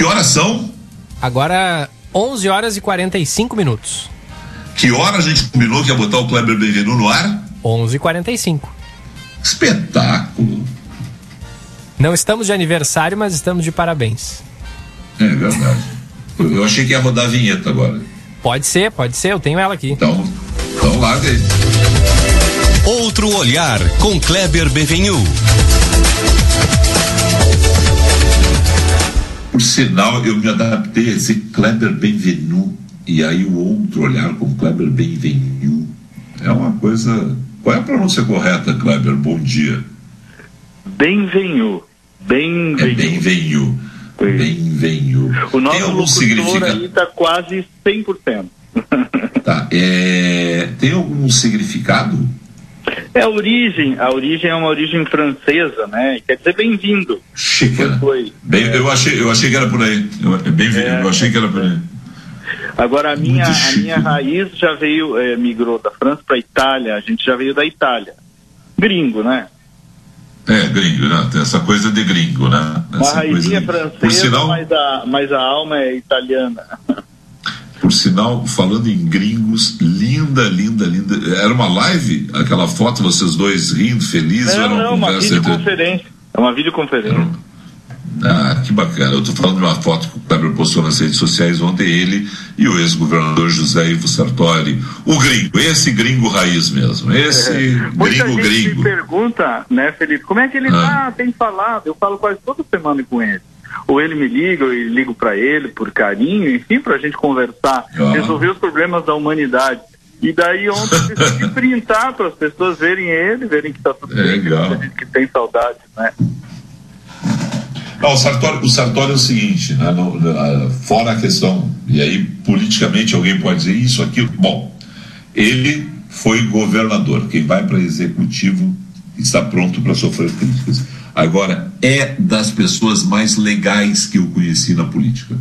Que horas são? Agora 11 horas e 45 minutos. Que hora a gente combinou que ia botar o Kleber Benvenu no ar? 11 e 45. Espetáculo. Não estamos de aniversário, mas estamos de parabéns. É verdade. Eu, achei que ia rodar a vinheta agora. Pode ser, pode ser, eu tenho ela aqui. Então, então larga aí. Outro olhar com Kleber Benvenu. Por sinal, eu me adaptei a esse Kleber Benvenu. E aí o outro olhar com Kleber Benvenu. É uma coisa. Qual é a pronúncia correta, Kleber? Bom dia. Benvenu. Benvenu. É Benvenu. Sim. Benvenu. O nosso locutor significado? aí tá quase 100%. Tá. É... Tem algum significado? É a origem, a origem é uma origem francesa, né? Quer dizer bem-vindo. Chique, né? Foi. Bem, eu, achei, eu achei que era por aí. Eu, é bem, É. eu achei que era por aí. Agora a minha, a minha raiz já veio, eh, migrou da França para Itália, a gente já veio da Itália. Gringo, né? É, gringo, né? Tem essa coisa de gringo, né? Uma Essa raizinha de- francesa, Por sinal, mas, a, mas a alma é italiana. por sinal, falando em gringos, linda, linda, linda. Era uma live? Aquela foto, vocês dois rindo, felizes? ou era Não, uma não, uma videoconferência. É uma videoconferência. Ah, que bacana. Eu tô falando de uma foto que o Kleber postou nas redes sociais ontem, ele e o ex-governador José Ivo Sartori. O gringo, esse gringo raiz mesmo. Esse É. Muita gringo gente gringo. me pergunta, né, Felipe, como é que ele Ah. tá, tem falado? Eu falo quase toda semana com ele. Ou ele me liga, eu ligo para ele por carinho, enfim, para a gente conversar, Ah. resolver os problemas da humanidade. E daí ontem eu decidi printar para as pessoas verem ele, verem que tá tudo É, bem, que legal. gente que tem saudade, né? Não, o Sartori, o Sartori é o seguinte, né, no- na- fora a questão, e aí politicamente alguém pode dizer isso, aquilo. Bom, ele foi governador. Quem vai para executivo está pronto para sofrer críticas. Agora, é das pessoas mais legais que eu conheci na política.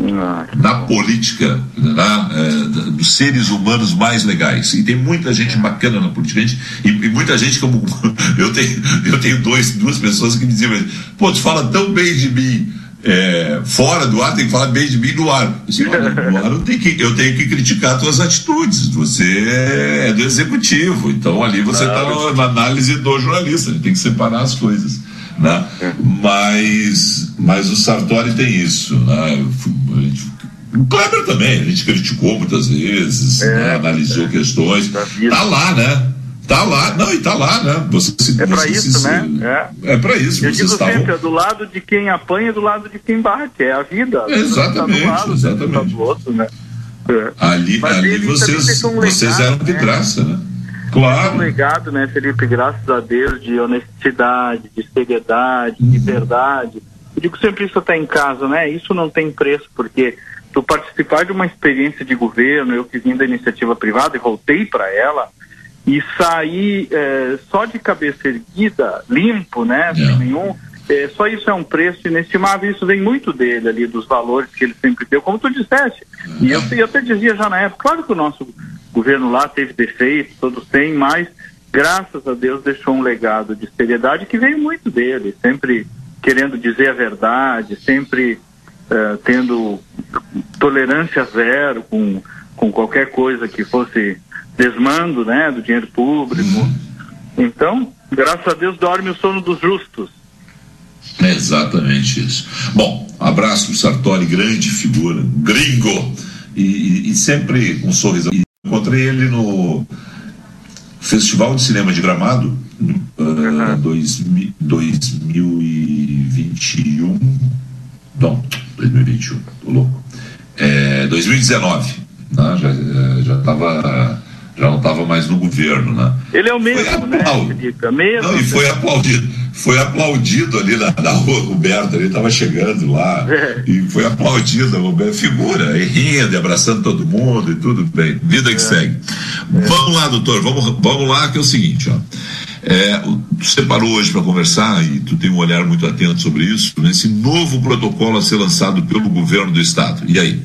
Ah, Na política, na, eh, da- dos seres humanos mais legais. E tem muita gente bacana na política. Gente, e, e muita gente como. Eu tenho, eu tenho dois, duas pessoas que me diziam, pô, tu fala tão bem de mim. eh, fora do ar, tem que falar bem de mim no ar. Eu disse, "Olha, no ar eu tenho, que, eu tenho que criticar tuas atitudes. Você é do executivo, então ali você está na análise do jornalista, tem que separar as coisas. Né? Mas, mas o Sartori tem isso. Né? O Kleber também, a gente criticou muitas vezes, né? analisou questões. da vida. Tá lá, né? Tá lá, não, e tá lá, né? Você, se- É você isso, se- né? É, para isso. Eu vocês digo estavam. sempre, é do lado de quem apanha e do lado de quem bate, é a vida. Vida Exatamente, tá do lado, exatamente. Tá outro, né? É. Ali, Mas ali vocês, um vocês legado, eram de né? graça, né? Um Claro. legado, né, Felipe, graças a Deus, de honestidade, de seriedade, Uhum. de verdade. Eu digo sempre isso até em casa, né? Isso não tem preço, porque tu participar de uma experiência de governo, eu que vim da iniciativa privada e voltei para ela, e sair eh, só de cabeça erguida, limpo, né? Sem É. nenhum. eh, só isso é um preço inestimável, isso vem muito dele ali, dos valores que ele sempre deu, como tu disseste. E eu, eu até dizia já na época, claro que o nosso governo lá teve defeitos, todos têm, mas graças a Deus deixou um legado de seriedade que veio muito dele, sempre querendo dizer a verdade, sempre eh, tendo tolerância zero com, com qualquer coisa que fosse desmando né, do dinheiro público. Então, graças a Deus dorme o sono dos justos. É exatamente isso. Bom, abraço pro Sartori, grande figura, gringo, e, e- e sempre um sorriso. Encontrei ele no Festival de Cinema de Gramado, uh, mi- 2021. Não, 2021, tô louco. É, 2019, né? já, já, tava, já não estava mais no governo, né? Ele é o mesmo, né? É mesmo. Não, e foi aplaudido. Foi aplaudido ali na, na rua Roberto, ele estava chegando lá. É. E foi aplaudido, Roberto, figura, e rindo, e abraçando todo mundo e tudo bem. Vida que segue. Vamos lá, doutor, vamos, vamos lá, que é o seguinte, ó. É, tu separou hoje para conversar e tu tem um olhar muito atento sobre isso, nesse novo protocolo a ser lançado pelo governo do estado. E aí?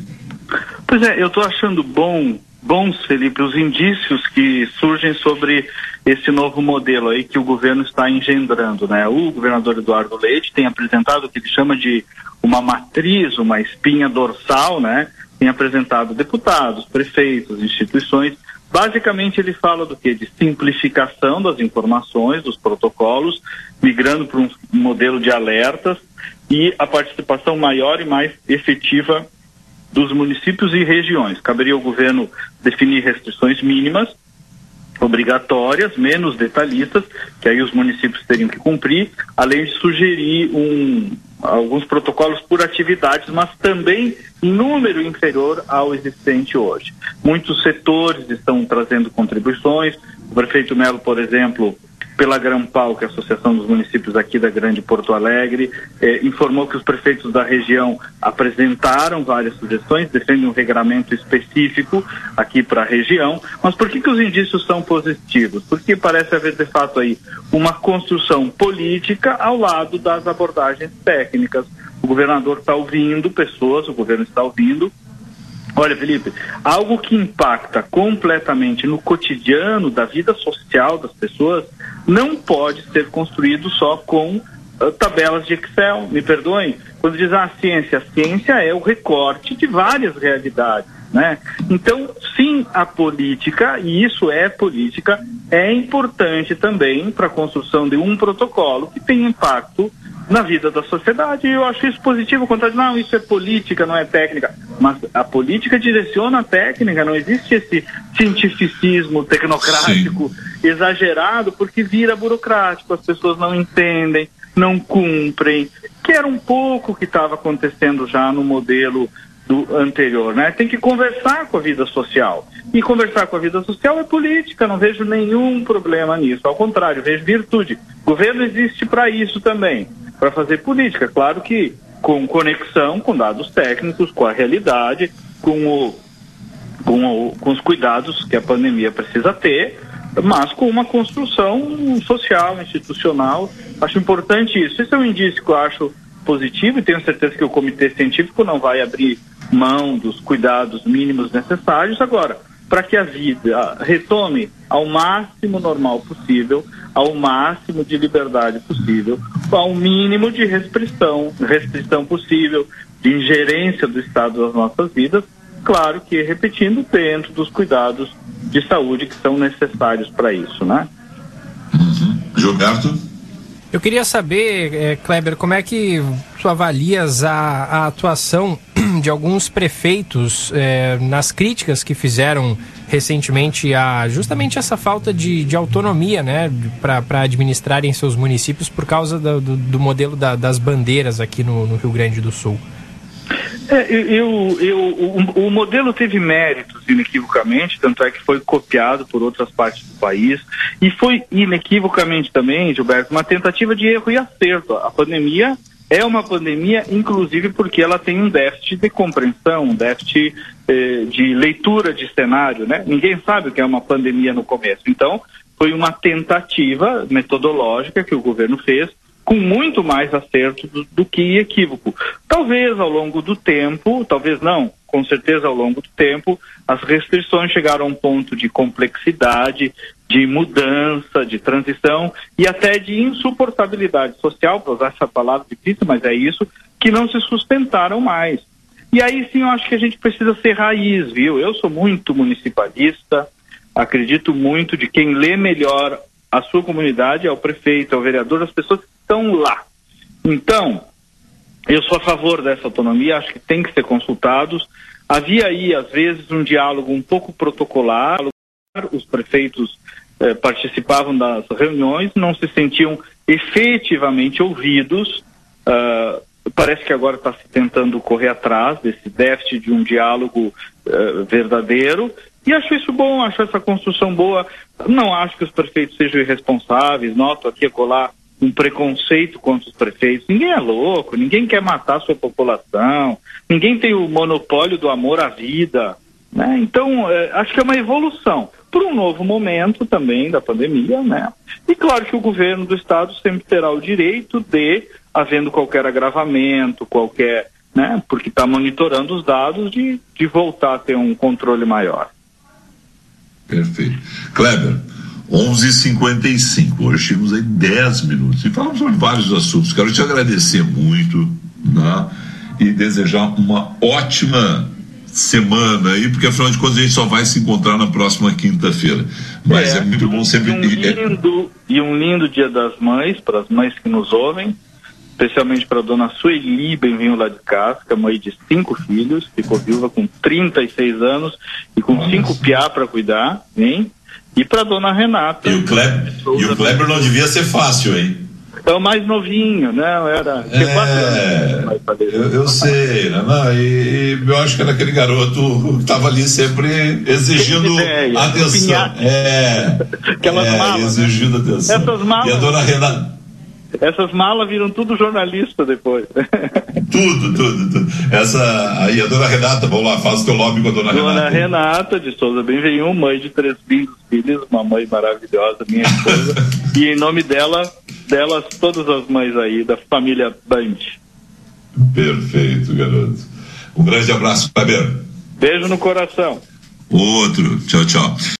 Pois é, eu estou achando bom, bons, Felipe, os indícios que surgem sobre esse novo modelo aí que o governo está engendrando, né? O governador Eduardo Leite tem apresentado o que ele chama de uma matriz, uma espinha dorsal, né? Tem apresentado deputados, prefeitos, instituições. Basicamente ele fala do que? De simplificação das informações, dos protocolos, migrando para um modelo de alertas e a participação maior e mais efetiva dos municípios e regiões. Caberia ao governo definir restrições mínimas, obrigatórias, menos detalhistas, que aí os municípios teriam que cumprir, além de sugerir um, alguns protocolos por atividades, mas também número inferior ao existente hoje. Muitos setores estão trazendo contribuições. O prefeito Melo, por exemplo, pela Grampal, que é a Associação dos Municípios aqui da Grande Porto Alegre, eh, informou que os prefeitos da região apresentaram várias sugestões, defendem um regramento específico aqui para a região. Mas por que, que os indícios são positivos? Porque parece haver, de fato, aí uma construção política ao lado das abordagens técnicas. O governador está ouvindo pessoas, o governo está ouvindo Olha, Felipe, algo que impacta completamente no cotidiano da vida social das pessoas não pode ser construído só com uh, tabelas de Excel. Me perdoem, quando diz a ciência, a ciência é o recorte de várias realidades. Né? Então, sim, a política, e isso é política, é importante também para a construção de um protocolo que tem impacto na vida da sociedade. E eu acho isso positivo, quando não, isso é política, não é técnica. Mas a política direciona a técnica, não existe esse cientificismo tecnocrático Sim. Exagerado, porque vira burocrático, as pessoas não entendem, não cumprem, que era um pouco o que estava acontecendo já no modelo do anterior, né? Tem que conversar com a vida social. E conversar com a vida social é política, não vejo nenhum problema nisso. Ao contrário, vejo virtude. O governo existe para isso também para fazer política. Claro que com conexão com dados técnicos, com a realidade, com, o, com, o, com os cuidados que a pandemia precisa ter, mas com uma construção social, institucional. Acho importante isso. Esse é um indício que eu acho positivo e tenho certeza que o comitê científico não vai abrir mão dos cuidados mínimos necessários. Agora, para que a vida retome ao máximo normal possível, ao máximo de liberdade possível, ao mínimo de restrição, restrição possível, de ingerência do Estado das nossas vidas, claro que repetindo dentro dos cuidados de saúde que são necessários para isso, né? Uhum. Gilberto? Eu queria saber, é, Kleber, como é que tu avalias a, a atuação de alguns prefeitos é, nas críticas que fizeram recentemente a justamente essa falta de, de autonomia né, para administrarem seus municípios por causa do, do, do modelo da, das bandeiras aqui no, no, Rio Grande do Sul. É, eu, eu, o, o, modelo teve méritos inequivocamente, tanto é que foi copiado por outras partes do país e foi inequivocamente também, Gilberto, uma tentativa de erro e acerto. A pandemia é uma pandemia, inclusive porque ela tem um déficit de compreensão, um déficit eh, de leitura de cenário, né? Ninguém sabe o que é uma pandemia no começo. Então, foi uma tentativa metodológica que o governo fez com muito mais acerto do, do, que equívoco. Talvez ao longo do tempo, talvez não, com certeza ao longo do tempo, as restrições chegaram a um ponto de complexidade, de mudança, de transição e até de insuportabilidade social, para usar essa palavra difícil, mas é isso, que não se sustentaram mais. E aí sim eu acho que a gente precisa ser raiz, viu? Eu sou muito municipalista, acredito muito de quem lê melhor a sua comunidade é o prefeito, é o vereador, as pessoas estão lá. Então, eu sou a favor dessa autonomia, acho que tem que ser consultados. Havia aí, às vezes, um diálogo um pouco protocolar, os prefeitos eh, participavam das reuniões, não se sentiam efetivamente ouvidos. Uh, parece que agora está se tentando correr atrás desse déficit de um diálogo uh, verdadeiro. E acho isso bom, acho essa construção boa. Não acho que os prefeitos sejam irresponsáveis, noto aqui a colar um preconceito contra os prefeitos. Ninguém é louco, ninguém quer matar a sua população, ninguém tem o monopólio do amor à vida. Né? Então, é, acho que é uma evolução para um novo momento também da pandemia, né? E claro que o governo do estado sempre terá o direito de, havendo qualquer agravamento, qualquer, né? Porque está monitorando os dados de, de voltar a ter um controle maior. Perfeito. Kleber, 11h55. Hoje tínhamos aí 10 minutos e falamos sobre vários assuntos. Quero te agradecer muito né? e desejar uma ótima semana aí, porque afinal de contas a gente só vai se encontrar na próxima quinta-feira. Mas é, é muito bom sempre. E um, lindo, e um lindo Dia das Mães, para as mães que nos ouvem, especialmente para a dona Sueli Benvinho lá de Casca, mãe de cinco filhos, ficou viúva com 36 anos e com Nossa. cinco piá para cuidar, hein? E para dona Renata. E o, Kleber, e o Kleber não devia ser fácil, hein? É o mais novinho, não, era. É, eu, eu sei, né? não, e, e, eu acho que era aquele garoto que estava ali sempre exigindo ideia, atenção. É, Aquelas é, malas. Né? Exigindo né? atenção. Essas malas. E a dona Renata. Essas malas viram tudo jornalista depois. tudo, tudo, tudo. Essa, aí a dona Renata, vamos lá, faz o teu lobby com a dona, dona Renata. Dona Renata de Souza Benvenhum, mãe de três filhos, filhos, uma mãe maravilhosa, minha esposa. e em nome dela, delas, todas as mães aí, da família Band. Perfeito, garoto. Um grande abraço, Fabiano. Beijo no coração. Outro. Tchau, tchau.